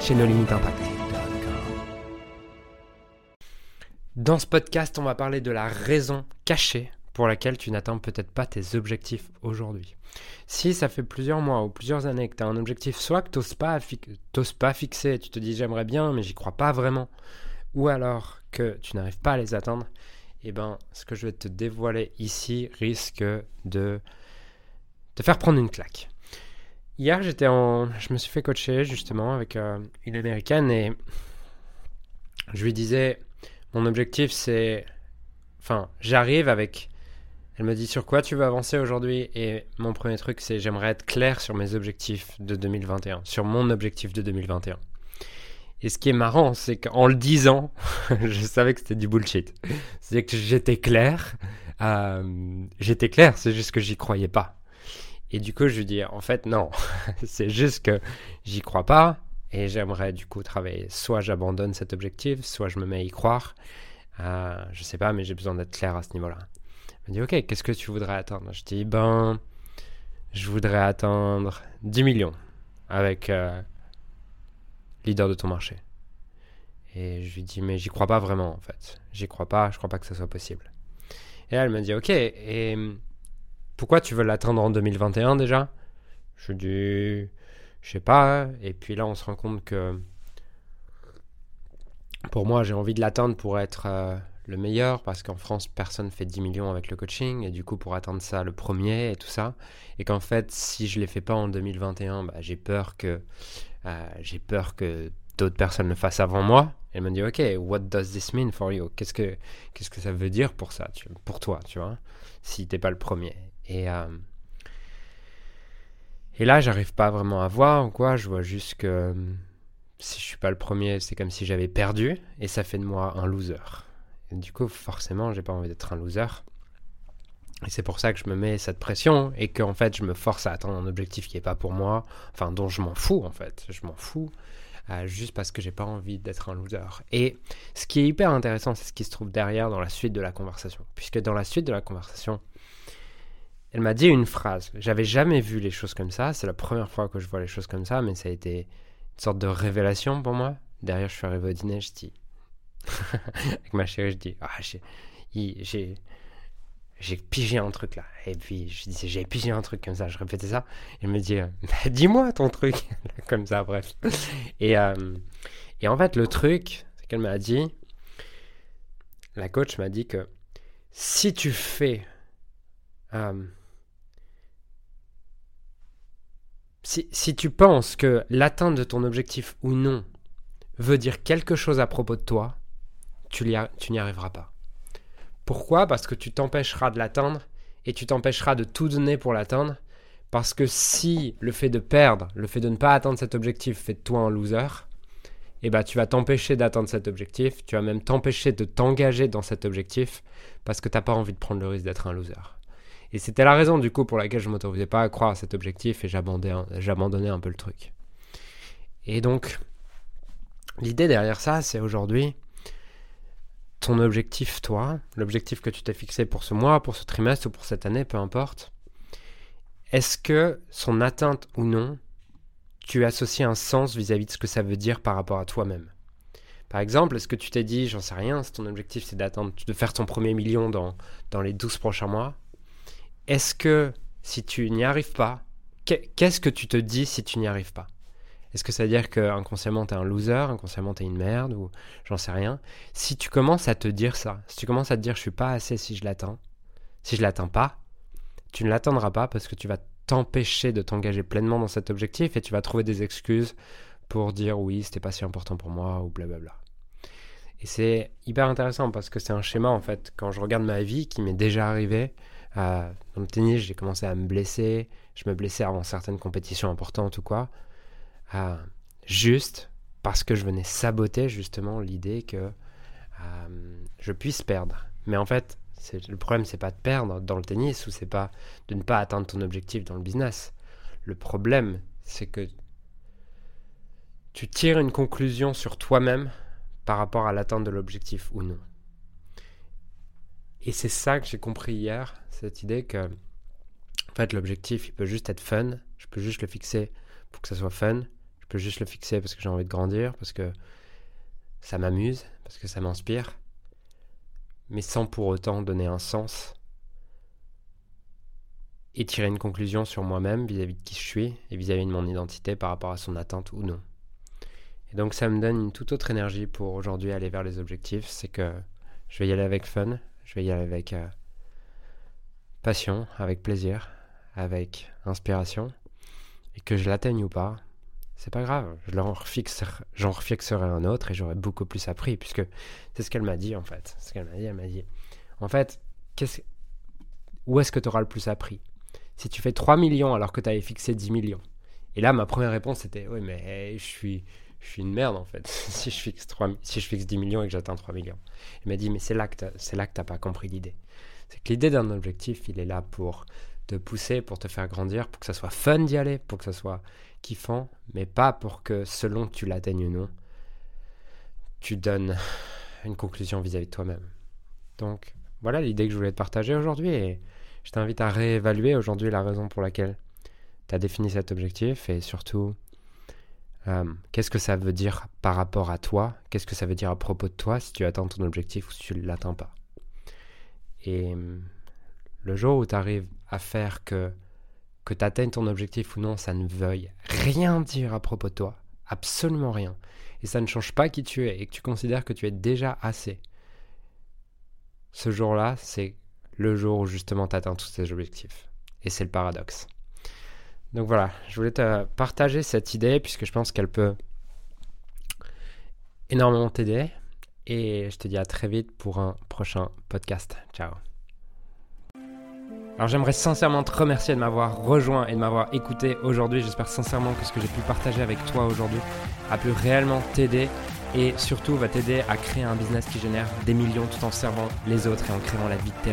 chez nos limites impact. Dans ce podcast, on va parler de la raison cachée pour laquelle tu n'atteins peut-être pas tes objectifs aujourd'hui. Si ça fait plusieurs mois ou plusieurs années que tu as un objectif, soit que tu n'oses pas, pas fixer, tu te dis j'aimerais bien, mais j'y crois pas vraiment, ou alors que tu n'arrives pas à les atteindre, eh ben, ce que je vais te dévoiler ici risque de te faire prendre une claque. Hier, j'étais en, je me suis fait coacher justement avec euh, une américaine et je lui disais, mon objectif c'est, enfin, j'arrive avec, elle me dit sur quoi tu veux avancer aujourd'hui? Et mon premier truc c'est j'aimerais être clair sur mes objectifs de 2021, sur mon objectif de 2021. Et ce qui est marrant, c'est qu'en le disant, je savais que c'était du bullshit. C'est que j'étais clair, euh, j'étais clair, c'est juste que j'y croyais pas. Et du coup, je lui dis, en fait, non, c'est juste que j'y crois pas et j'aimerais du coup travailler. Soit j'abandonne cet objectif, soit je me mets à y croire. Euh, je sais pas, mais j'ai besoin d'être clair à ce niveau-là. Elle me dit, ok, qu'est-ce que tu voudrais atteindre Je dis, ben, je voudrais atteindre 10 millions avec euh, leader de ton marché. Et je lui dis, mais j'y crois pas vraiment en fait. J'y crois pas, je crois pas que ça soit possible. Et elle me dit, ok, et pourquoi tu veux l'atteindre en 2021 déjà? Je dis, je sais pas. Et puis là, on se rend compte que pour moi, j'ai envie de l'atteindre pour être euh, le meilleur, parce qu'en France, personne fait 10 millions avec le coaching, et du coup, pour atteindre ça, le premier et tout ça. Et qu'en fait, si je ne les fais pas en 2021, bah, j'ai peur que, euh, j'ai peur que d'autres personnes le fassent avant moi. Elle me dit, ok, what does this mean for you? Qu'est-ce que, que ça veut dire pour ça, pour toi, tu vois, si t'es pas le premier et, euh, et là, j'arrive pas vraiment à voir quoi. Je vois juste que euh, si je suis pas le premier, c'est comme si j'avais perdu. Et ça fait de moi un loser. Du coup, forcément, j'ai pas envie d'être un loser. Et c'est pour ça que je me mets cette pression et qu'en fait, je me force à atteindre un objectif qui est pas pour moi, enfin, dont je m'en fous en fait. Je m'en fous. Euh, juste parce que j'ai pas envie d'être un loser. Et ce qui est hyper intéressant, c'est ce qui se trouve derrière dans la suite de la conversation. Puisque dans la suite de la conversation, elle m'a dit une phrase. J'avais jamais vu les choses comme ça. C'est la première fois que je vois les choses comme ça, mais ça a été une sorte de révélation pour moi. Derrière, je suis arrivé au dîner, je dis. Avec ma chérie, je dis Ah, j'ai. J'ai pigé un truc là. Et puis je disais J'ai pigé un truc comme ça. Je répétais ça. Elle me dit Dis-moi ton truc. comme ça, bref. Et, euh, et en fait, le truc, c'est qu'elle m'a dit La coach m'a dit que si tu fais. Euh, si, tu penses que l'atteinte de ton objectif ou non veut dire quelque chose à propos de toi, tu n'y arriveras pas. Pourquoi? Parce que tu t'empêcheras de l'atteindre et tu t'empêcheras de tout donner pour l'atteindre. Parce que si le fait de perdre, le fait de ne pas atteindre cet objectif fait de toi un loser, eh ben, tu vas t'empêcher d'atteindre cet objectif, tu vas même t'empêcher de t'engager dans cet objectif parce que tu n'as pas envie de prendre le risque d'être un loser. Et c'était la raison du coup pour laquelle je ne m'autorisais pas à croire à cet objectif et j'abandonnais un peu le truc. Et donc, l'idée derrière ça, c'est aujourd'hui, ton objectif, toi, l'objectif que tu t'es fixé pour ce mois, pour ce trimestre ou pour cette année, peu importe, est-ce que son atteinte ou non, tu associes un sens vis-à-vis -vis de ce que ça veut dire par rapport à toi-même? Par exemple, est-ce que tu t'es dit, j'en sais rien, si ton objectif c'est d'atteindre, de faire ton premier million dans, dans les 12 prochains mois, est-ce que si tu n'y arrives pas, qu'est-ce que tu te dis si tu n'y arrives pas? Est-ce que ça veut dire qu'inconsciemment tu es un loser, inconsciemment tu es une merde ou j'en sais rien? Si tu commences à te dire ça, si tu commences à te dire je suis pas assez si je l'atteins, si je l'atteins pas, tu ne l'atteindras pas parce que tu vas t'empêcher de t'engager pleinement dans cet objectif et tu vas trouver des excuses pour dire oui, c'était pas si important pour moi ou blablabla. Et c'est hyper intéressant parce que c'est un schéma en fait. Quand je regarde ma vie qui m'est déjà arrivé, dans le tennis, j'ai commencé à me blesser. Je me blessais avant certaines compétitions importantes ou quoi. juste parce que je venais saboter justement l'idée que je puisse perdre. Mais en fait, le problème, c'est pas de perdre dans le tennis ou c'est pas de ne pas atteindre ton objectif dans le business. Le problème, c'est que tu tires une conclusion sur toi-même par rapport à l'atteinte de l'objectif ou non. Et c'est ça que j'ai compris hier, cette idée que en fait l'objectif il peut juste être fun, je peux juste le fixer pour que ça soit fun, je peux juste le fixer parce que j'ai envie de grandir, parce que ça m'amuse, parce que ça m'inspire, mais sans pour autant donner un sens et tirer une conclusion sur moi-même vis-à-vis de qui je suis et vis-à-vis de mon identité par rapport à son atteinte ou non. Et donc ça me donne une toute autre énergie pour aujourd'hui aller vers les objectifs, c'est que je vais y aller avec fun, je vais y aller avec euh, passion, avec plaisir, avec inspiration, et que je l'atteigne ou pas, c'est pas grave, j'en refixerai un autre et j'aurai beaucoup plus appris, puisque c'est ce qu'elle m'a dit en fait. Ce qu'elle m'a dit, elle m'a dit, en fait, où est-ce que tu auras le plus appris? Si tu fais 3 millions alors que tu avais fixé 10 millions. Et là, ma première réponse était, oui, mais je suis, je suis une merde en fait, si, je fixe 3, si je fixe 10 millions et que j'atteins 3 millions. Elle m'a dit, mais c'est là que tu n'as pas compris l'idée. C'est que l'idée d'un objectif, il est là pour te pousser, pour te faire grandir, pour que ça soit fun d'y aller, pour que ça soit kiffant, mais pas pour que selon que tu l'atteignes ou non, tu donnes une conclusion vis-à-vis de toi-même. Donc voilà l'idée que je voulais te partager aujourd'hui et je t'invite à réévaluer aujourd'hui la raison pour laquelle tu as défini cet objectif et surtout euh, qu'est-ce que ça veut dire par rapport à toi, qu'est-ce que ça veut dire à propos de toi si tu atteins ton objectif ou si tu ne l'atteins pas? Et le jour où tu arrives à faire que que tu atteignes ton objectif ou non, ça ne veuille rien dire à propos de toi. Absolument rien. Et ça ne change pas qui tu es et que tu considères que tu es déjà assez. Ce jour-là, c'est le jour où justement tu atteins tous tes objectifs. Et c'est le paradoxe. Donc voilà, je voulais te partager cette idée puisque je pense qu'elle peut énormément t'aider. Et je te dis à très vite pour un prochain podcast. Ciao. Alors j'aimerais sincèrement te remercier de m'avoir rejoint et de m'avoir écouté aujourd'hui. J'espère sincèrement que ce que j'ai pu partager avec toi aujourd'hui a pu réellement t'aider et surtout va t'aider à créer un business qui génère des millions tout en servant les autres et en créant la vie de tes.